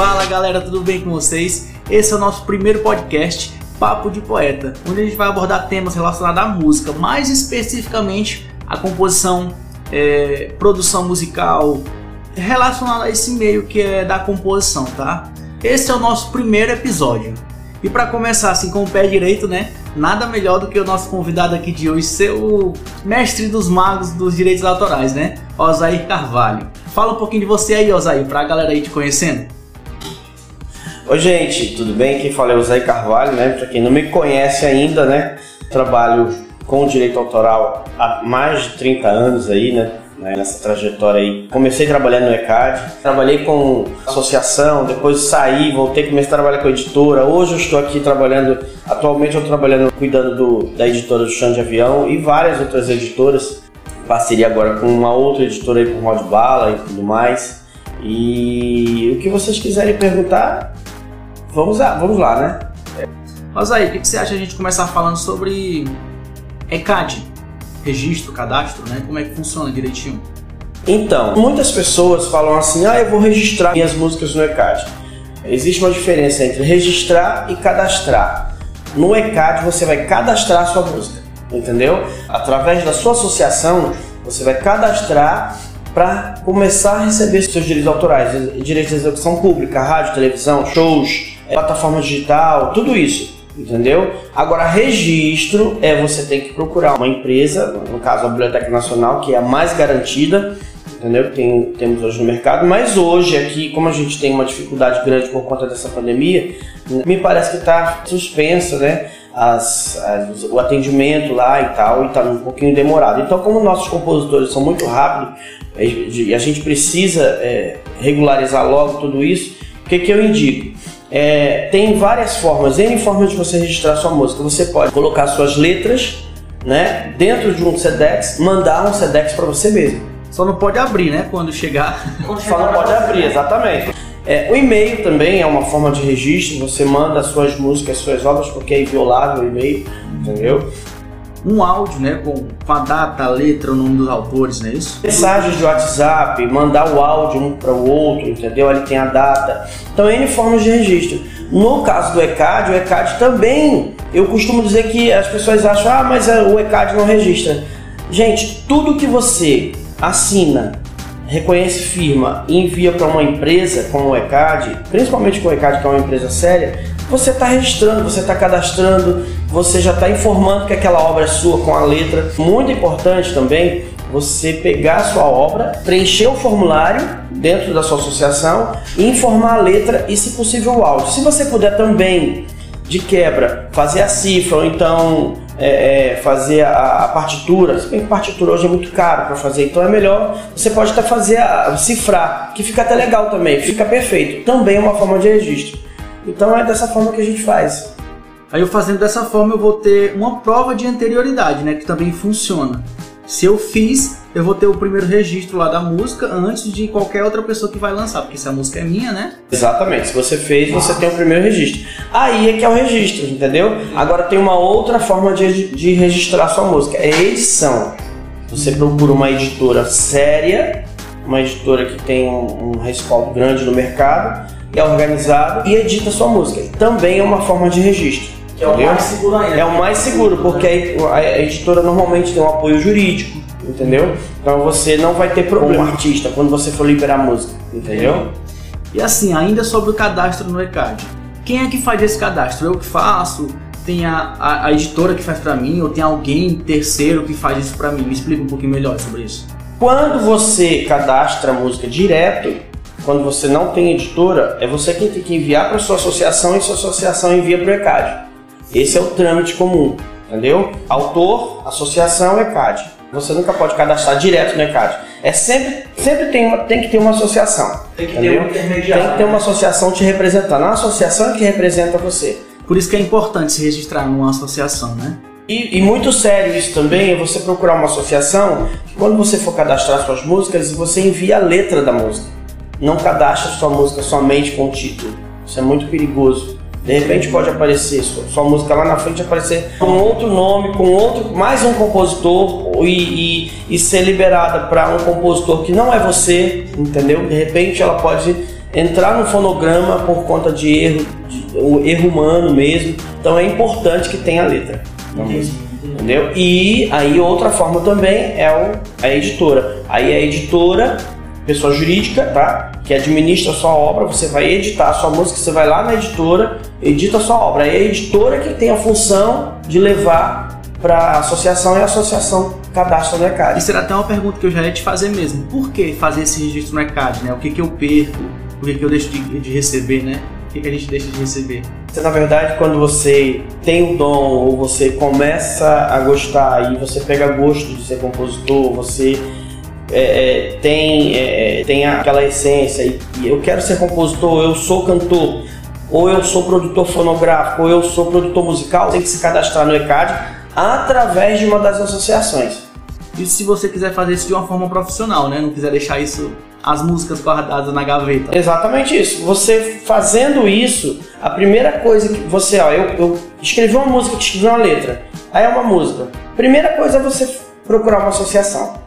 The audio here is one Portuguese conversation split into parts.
Fala galera, tudo bem com vocês? Esse é o nosso primeiro podcast, Papo de Poeta, onde a gente vai abordar temas relacionados à música, mais especificamente a composição, é, produção musical, relacionado a esse meio que é da composição, tá? Esse é o nosso primeiro episódio. E para começar assim com o pé direito, né? Nada melhor do que o nosso convidado aqui de hoje ser o mestre dos magos dos direitos autorais, né? Osair Carvalho. Fala um pouquinho de você aí, Osair, pra galera aí te conhecendo. Oi, gente, tudo bem? Quem fala é o Osair Carvalho, né? Pra quem não me conhece ainda, né? Trabalho com direito autoral há mais de 30 anos aí, né? né, nessa trajetória aí. Comecei trabalhando no ECAD, trabalhei com associação, depois saí, voltei, comecei a trabalhar com editora. Hoje eu estou aqui trabalhando, atualmente eu estou trabalhando cuidando do, da editora do Chão de Avião e várias outras editoras. Parceria agora com uma outra editora aí, com Rod Bala e tudo mais. E o que vocês quiserem perguntar, vamos lá, vamos lá né? Mas aí, o que você acha a gente começar falando sobre ECAD? registro, cadastro, né? Como é que funciona direitinho? Então, muitas pessoas falam assim: ah, eu vou registrar minhas músicas no ECAD. Existe uma diferença entre registrar e cadastrar. No ECAD você vai cadastrar a sua música, entendeu? Através da sua associação, você vai cadastrar para começar a receber seus direitos autorais, direitos de execução pública, rádio, televisão, shows, plataforma digital, tudo isso entendeu? Agora, registro é você tem que procurar uma empresa, no caso a Biblioteca Nacional, que é a mais garantida, entendeu? Que tem, temos hoje no mercado, mas hoje aqui, como a gente tem uma dificuldade grande por conta dessa pandemia, me parece que está suspensa, né? As, as, o atendimento lá e tal, e está um pouquinho demorado. Então, como nossos compositores são muito rápidos e a gente precisa é, regularizar logo tudo isso, o que, que eu indico? É, tem várias formas, N formas de você registrar sua música. Você pode colocar suas letras né, dentro de um SEDEX, mandar um SEDEX para você mesmo. Só não pode abrir, né? Quando chegar. Só não pode abrir, exatamente. É, o e-mail também é uma forma de registro. Você manda suas músicas, suas obras, porque é inviolável o e-mail, entendeu? Um áudio, né, com, com a data, a letra, o nome dos autores, não é isso? Mensagens de WhatsApp, mandar o áudio um para o outro, entendeu? Ali tem a data. Então, N formas de registro. No caso do ECAD, o ECAD também, eu costumo dizer que as pessoas acham, ah, mas o ECAD não registra. Gente, tudo que você assina, reconhece firma e envia para uma empresa como o ECAD, principalmente com o ECAD que é uma empresa séria, você está registrando, você está cadastrando, você já está informando que aquela obra é sua com a letra. Muito importante também você pegar a sua obra, preencher o formulário dentro da sua associação informar a letra e, se possível, o áudio. Se você puder também, de quebra, fazer a cifra ou então é, é, fazer a, a, partitura, se bem que partitura hoje é muito caro para fazer, então é melhor você pode até fazer a, a cifrar, que fica até legal também, fica perfeito. Também é uma forma de registro. Então é dessa forma que a gente faz. Aí eu fazendo dessa forma eu vou ter uma prova de anterioridade, né, que também funciona. Se eu fiz, eu vou ter o primeiro registro lá da música antes de qualquer outra pessoa que vai lançar, porque se a música é minha, né? Exatamente. Se você fez, você tem o primeiro registro. Aí é que é o registro, entendeu? Agora tem uma outra forma de, de registrar sua música, é edição. Você procura uma editora séria, uma editora que tem um, um respaldo grande no mercado, é organizado e edita sua música. Também é uma forma de registro. Que é o mais seguro ainda. É o mais seguro, porque a editora normalmente tem um apoio jurídico, entendeu? Então você não vai ter problema artista quando você for liberar música, entendeu? E assim, ainda sobre o cadastro no ECAD. Quem é que faz esse cadastro? Eu que faço? Tem a, a, a editora que faz para mim? Ou tem alguém terceiro que faz isso para mim? Me explica um pouquinho melhor sobre isso. Quando você cadastra a música direto, quando você não tem editora, é você quem tem que enviar para sua associação e sua associação envia para o ECAD. Esse é o trâmite comum, entendeu? Autor, associação, ECAD. Você nunca pode cadastrar direto no ECAD. É sempre, sempre tem, uma, tem que ter uma associação. Tem que entendeu? ter um intermediário. Tem que ter uma associação te representando. A associação é que representa você. Por isso que é importante se registrar numa associação, né? E, e, muito sério isso também é você procurar uma associação que quando você for cadastrar suas músicas, você envia a letra da música. Não cadastre sua música somente com o título. Isso é muito perigoso. De repente pode aparecer sua, sua, música lá na frente aparecer com outro nome, com outro, mais um compositor e, e, e ser liberada para um compositor que não é você, entendeu? De repente ela pode entrar no fonograma por conta de erro, de, o erro humano mesmo. Então é importante que tenha letra na música. Entendeu? E aí outra forma também é o, a editora. Aí a editora, pessoa jurídica, tá? Que administra a sua obra, você vai editar a sua música, você vai lá na editora, edita a sua obra. Aí é a editora que tem a função de levar para a associação e a associação cadastra no ECAD. Isso era até uma pergunta que eu já ia te fazer mesmo. Por que fazer esse registro no ECAD, né? O que, que eu perco? O que, que eu deixo de, de receber, né? O que, que a gente deixa de receber? Você, na verdade, quando você tem o dom ou você começa a gostar e você pega gosto de ser compositor, você é, é, tem, é, tem aquela essência e, e eu quero ser compositor, eu sou cantor, ou eu sou produtor fonográfico, ou eu sou produtor musical, tem que se cadastrar no ECAD através de uma das associações. Isso se você quiser fazer isso de uma forma profissional, né? Não quiser deixar isso as músicas guardadas na gaveta. Exatamente isso. Você fazendo isso, a primeira coisa que você, ó, eu, eu escrevi uma música, escrevi uma letra, aí é uma música. Primeira coisa é você procurar uma associação.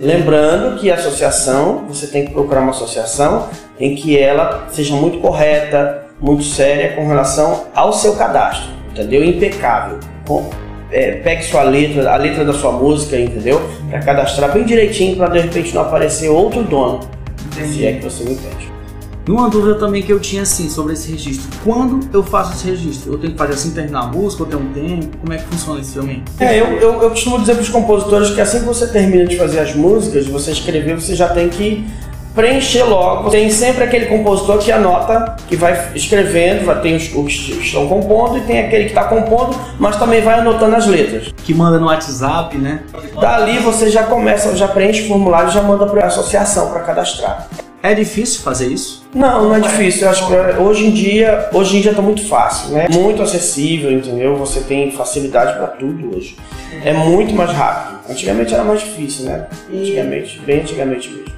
Lembrando que a associação, você tem que procurar uma associação em que ela seja muito correta, muito séria com relação ao seu cadastro, entendeu? Impecável. Com, é, pegue sua letra, a letra da sua música, entendeu? Para cadastrar bem direitinho, para de repente não aparecer outro dono. Se é que você me entende. E uma dúvida também que eu tinha assim sobre esse registro. Quando eu faço esse registro? Eu tenho que fazer assim, terminar a música, ou tem um tempo? Como é que funciona isso também? É, eu, eu, eu costumo dizer para os compositores que assim que você termina de fazer as músicas, você escrever, você já tem que preencher logo. Tem sempre aquele compositor que anota, que vai escrevendo, vai, tem os, os que estão compondo e tem aquele que está compondo, mas também vai anotando as letras. Que manda no WhatsApp, né? Dali você já começa, já preenche o formulário e já manda para a associação para cadastrar. É difícil fazer isso? Não, não é difícil. Eu acho que hoje em dia, hoje em dia tá muito fácil, né? Muito acessível, entendeu? Você tem facilidade para tudo hoje. É muito mais rápido. Antigamente era mais difícil, né? Antigamente, bem antigamente mesmo.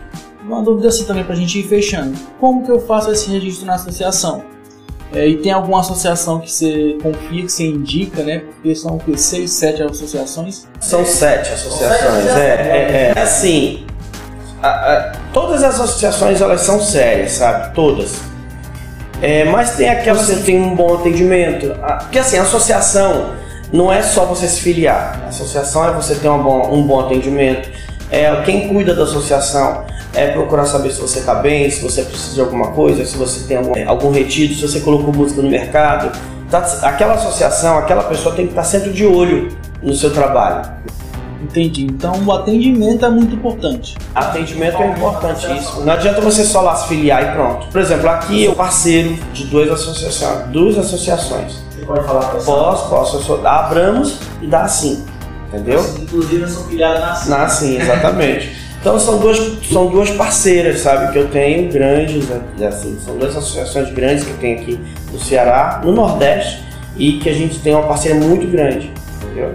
Uma dúvida assim também pra gente ir fechando. Como que eu faço esse registro na associação? É, e tem alguma associação que você confia, que você indica, né? Porque são o quê? Seis, sete associações? São sete associações, é, é, é. Assim, a, a, todas as associações elas são sérias, sabe? Todas. É, mas tem aquelas que tem um bom atendimento. Porque assim, a associação não é só você se filiar. A associação é você ter um bom, um bom atendimento. É quem cuida da associação é procurar saber se você está bem, se você precisa de alguma coisa, se você tem algum, algum retiro, se você colocou música no mercado. Tá, aquela associação, aquela pessoa tem que estar sempre de olho no seu trabalho. Entendi. Então o atendimento é muito importante. Atendimento é importantíssimo. Não adianta você só lá se filiar e pronto. Por exemplo, aqui eu parceiro de duas associações. Duas associações. Você pode falar para Posso, posso. Eu sou da Abramos e da Assim. Entendeu? Inclusive eu sou filiado na Assim. Na Assim, exatamente. Então são duas, são duas parceiras, sabe, que eu tenho grandes, assim, são duas associações grandes que eu tenho aqui no Ceará, no Nordeste, e que a gente tem uma parceria muito grande, entendeu?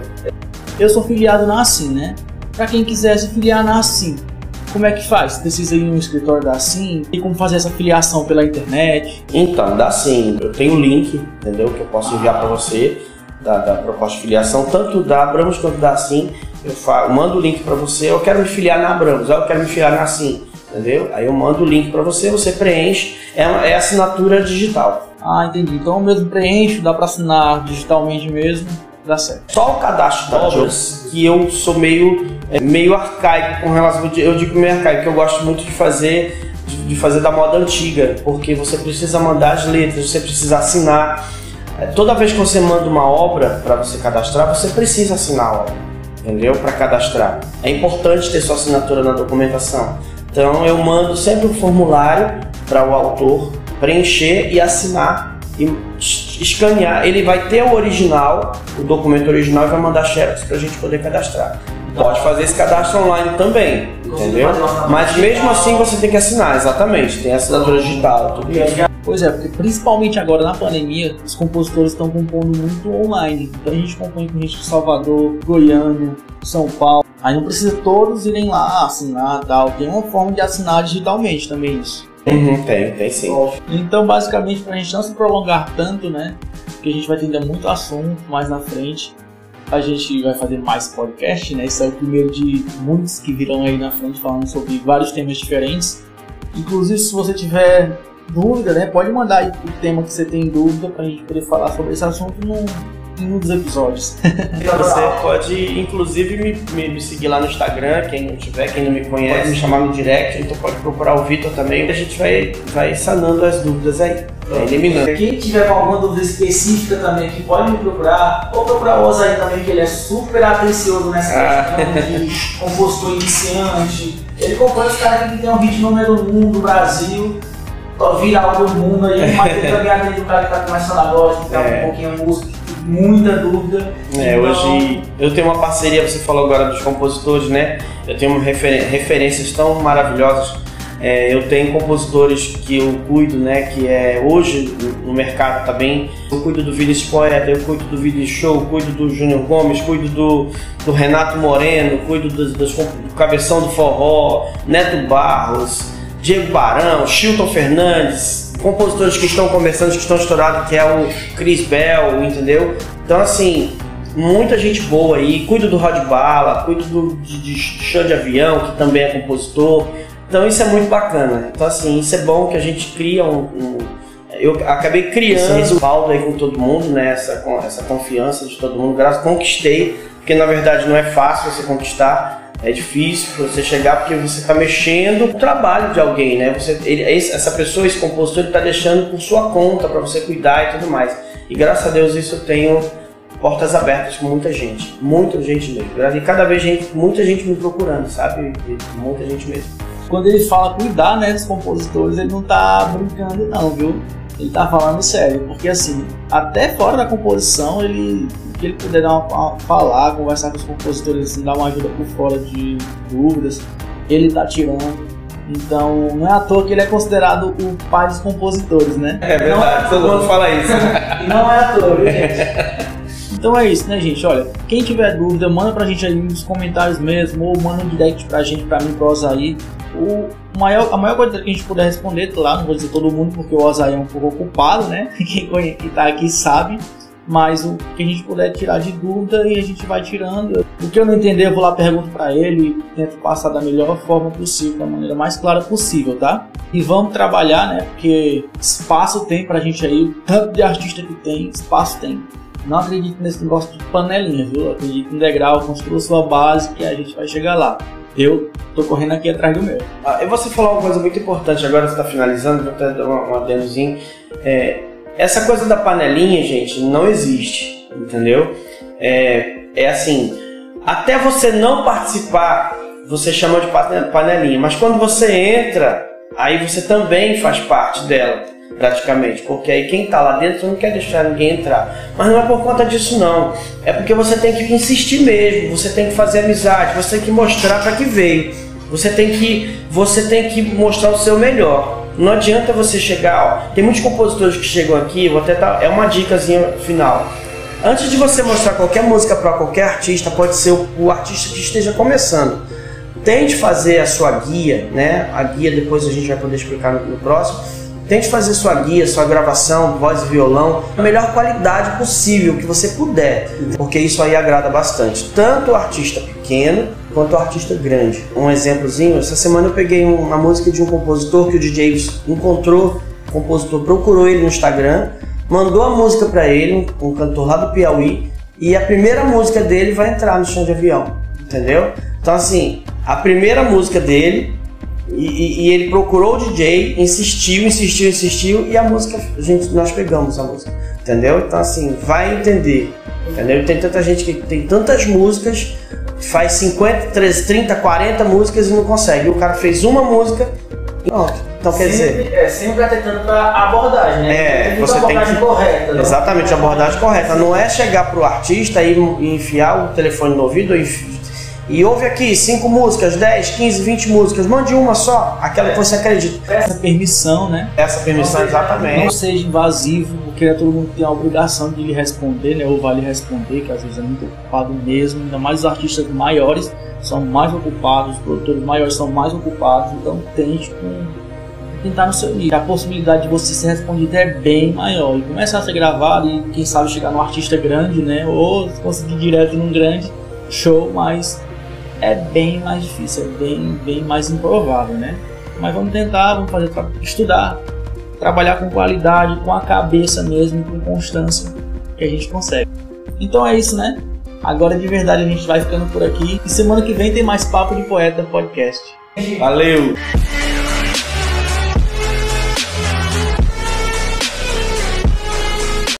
Eu sou filiado na Assim, né? Para quem quiser se filiar na Assim, como é que faz? Precisa ir no escritório da Assim? E como fazer essa filiação pela internet? Então, dá sim. Eu tenho o link, entendeu? Que eu posso enviar para você da, da, proposta de filiação, tanto da Abramos quanto da Assim. Eu, falo, mando o link para você. Eu quero me filiar na Abramos, eu quero me filiar na Assim, entendeu? Aí eu mando o link para você, você preenche. É, é assinatura digital. Ah, entendi. Então eu mesmo preencho, dá para assinar digitalmente mesmo dá certo. Só o cadastro da obras que eu sou meio, é, meio arcaico com relação. Eu digo meio arcaico, que eu gosto muito de fazer, de fazer da moda antiga, porque você precisa mandar as letras, você precisa assinar. É, toda vez que você manda uma obra para você cadastrar, você precisa assinar a obra, entendeu? Para cadastrar. É importante ter sua assinatura na documentação. Então eu mando sempre um formulário para o autor preencher e assinar e escanear, ele vai ter o original, o documento original e vai mandar xerox para a gente poder cadastrar. Pode fazer esse cadastro online também, entendeu? Mas mesmo assim você tem que assinar, exatamente. Tem assinatura digital, tudo isso. Pois é, porque principalmente agora na pandemia, os compositores estão compondo muito online. Então a gente compõe com gente de Salvador, Goiânia, São Paulo. Aí não precisa todos irem lá assinar tal. Tem uma forma de assinar digitalmente também isso. Uhum, tem, tem sim. Então, basicamente, para a gente não se prolongar tanto, né? Porque a gente vai ter muito assunto mais na frente. A gente vai fazer mais podcast, né? Esse é o primeiro de muitos que virão aí na frente falando sobre vários temas diferentes. Inclusive, se você tiver dúvida, né, pode mandar o tema que você tem dúvida para a gente poder falar sobre esse assunto no, em um dos episódios. Você pode, inclusive, me, me, me, seguir lá no Instagram, quem não tiver, quem não me conhece, pode me chamar no direct, então pode procurar o Vitor também, a gente vai, vai sanando as dúvidas aí. Eliminando. Quem tiver com alguma dúvida específica também aqui, pode me procurar. Ou procurar o Osaí também, que ele é super atencioso nessa ah. questão de compositor iniciante. Ele compõe os caras que tem um hit número 1 um do Brasil viral do mundo aí, mas também atende o cara que tá começando agora, que tem é. um pouquinho música muita dúvida. É, então... hoje eu tenho uma parceria, você falou agora dos compositores, né? Eu tenho refer referências tão maravilhosas. É, eu tenho compositores que eu cuido, né? Que é hoje no mercado também. Tá eu cuido do Vinícius Poeta, eu cuido do Vídeo Show, cuido do Júnior Gomes, cuido do, do Renato Moreno, cuido do, do, do Cabeção do Forró, Neto Barros, Diego Barão, Chilton Fernandes, compositores que estão começando, que estão estourados, que é o Chris Bell, entendeu? Então, assim, muita gente boa aí. Cuido do Rod Bala, cuido do, de, de show de avião, que também é compositor. Então, isso é muito bacana. Então, assim, isso é bom que a gente cria um, um eu acabei criando esse respaldo aí com todo mundo, né? Essa, essa confiança de todo mundo. Graças conquistei, porque na verdade não é fácil você conquistar. É difícil você chegar porque você está mexendo o trabalho de alguém, né? Você, ele, essa pessoa, esse compositor, ele está deixando por sua conta para você cuidar e tudo mais. E graças a Deus isso eu tenho portas abertas com muita gente, muita gente mesmo. E cada vez gente, muita gente me procurando, sabe? Muita gente mesmo. Quando ele fala cuidar, né, dos compositores, ele não tá brincando não, viu? Ele tá falando sério, porque assim, até fora da composição, ele que ele puder dar uma, falar, conversar com os compositores, assim, dar uma ajuda por fora de dúvidas, ele tá tirando. Então, não é à toa que ele é considerado o pai dos compositores, né? É verdade, é todo mundo fala isso. não é à toa, viu, gente? Então é isso, né, gente? Olha, quem tiver dúvida, manda pra gente aí nos comentários mesmo, ou manda um direct pra gente, pra mim, pro Osaí. O maior, a maior coisa que a gente puder responder, lá, não vou dizer todo mundo, porque o Osaí é um pouco ocupado, né? Quem, quem tá aqui sabe mas o que a gente puder tirar de dúvida e a gente vai tirando. O que eu não entender, eu vou lá pergunto para ele e tento passar da melhor forma possível, da maneira mais clara possível, tá? E vamos trabalhar, né? Porque espaço tem pra gente aí, tanto de artista que tem, espaço tem. Não acredito nesse negócio de panelinha, viu? Acredito no degrau, construa sua base que a gente vai chegar lá. Eu tô correndo aqui atrás do meu. Ah, e você falou uma coisa muito importante, agora você tá finalizando, vou até dar um adendozinho. É, essa coisa da panelinha, gente, não existe, entendeu? É, é assim, até você não participar, você chama de panelinha, mas quando você entra, aí você também faz parte dela, praticamente, porque aí quem está lá dentro não quer deixar ninguém entrar. Mas não é por conta disso não, é porque você tem que insistir mesmo, você tem que fazer amizade, você tem que mostrar para que veio. Você tem que você tem que mostrar o seu melhor. Não adianta você chegar, ó, tem muitos compositores que chegam aqui, vou até dar, é uma dicasinha final. Antes de você mostrar qualquer música para qualquer artista, pode ser o, o, artista que esteja começando. Tente fazer a sua guia, né? A guia depois a gente vai poder explicar no, no próximo. Tente fazer sua guia, sua gravação, voz e violão, a melhor qualidade possível que você puder, porque isso aí agrada bastante, tanto o artista pequeno quanto o artista grande. Um exemplozinho, essa semana eu peguei uma música de um compositor que o DJ encontrou, o compositor procurou ele no Instagram, mandou a música para ele, um cantor lá do Piauí, e a primeira música dele vai entrar no chão de avião, entendeu? Então assim, a primeira música dele e, e, ele procurou o DJ, insistiu, insistiu, insistiu e a música, a gente, nós pegamos a música, entendeu? Então assim, vai entender, entendeu? Tem tanta gente que tem tantas músicas, faz 50, 30, 40 músicas e não consegue. E o cara fez uma música e pronto. Então quer sempre, dizer. É, sempre atentando para a abordagem, né? É, você tem que. Correta, né? Exatamente, a abordagem correta. Não é chegar pro artista e enfiar o telefone no ouvido e e ouve aqui 5 músicas, 10, 15, 20 músicas, mande uma só, aquela que você acredita. Essa permissão, né? Essa permissão, não, exatamente. Não seja invasivo, porque todo mundo tem a obrigação de lhe responder, né? Ou vale responder, que às vezes é muito ocupado mesmo, ainda mais os artistas maiores são mais ocupados, os produtores maiores são mais ocupados, então tente com tentar no seu nível. A possibilidade de você ser respondido é bem maior. E começar a ser gravado e quem sabe chegar num artista grande, né? Ou conseguir direto num grande show, mas é bem mais difícil, é bem, bem mais improvável, né? Mas vamos tentar, vamos fazer estudar, trabalhar com qualidade, com a cabeça mesmo, com constância, que a gente consegue. Então é isso, né? Agora de verdade a gente vai ficando por aqui. E semana que vem tem mais Papo de Poeta Podcast. Valeu!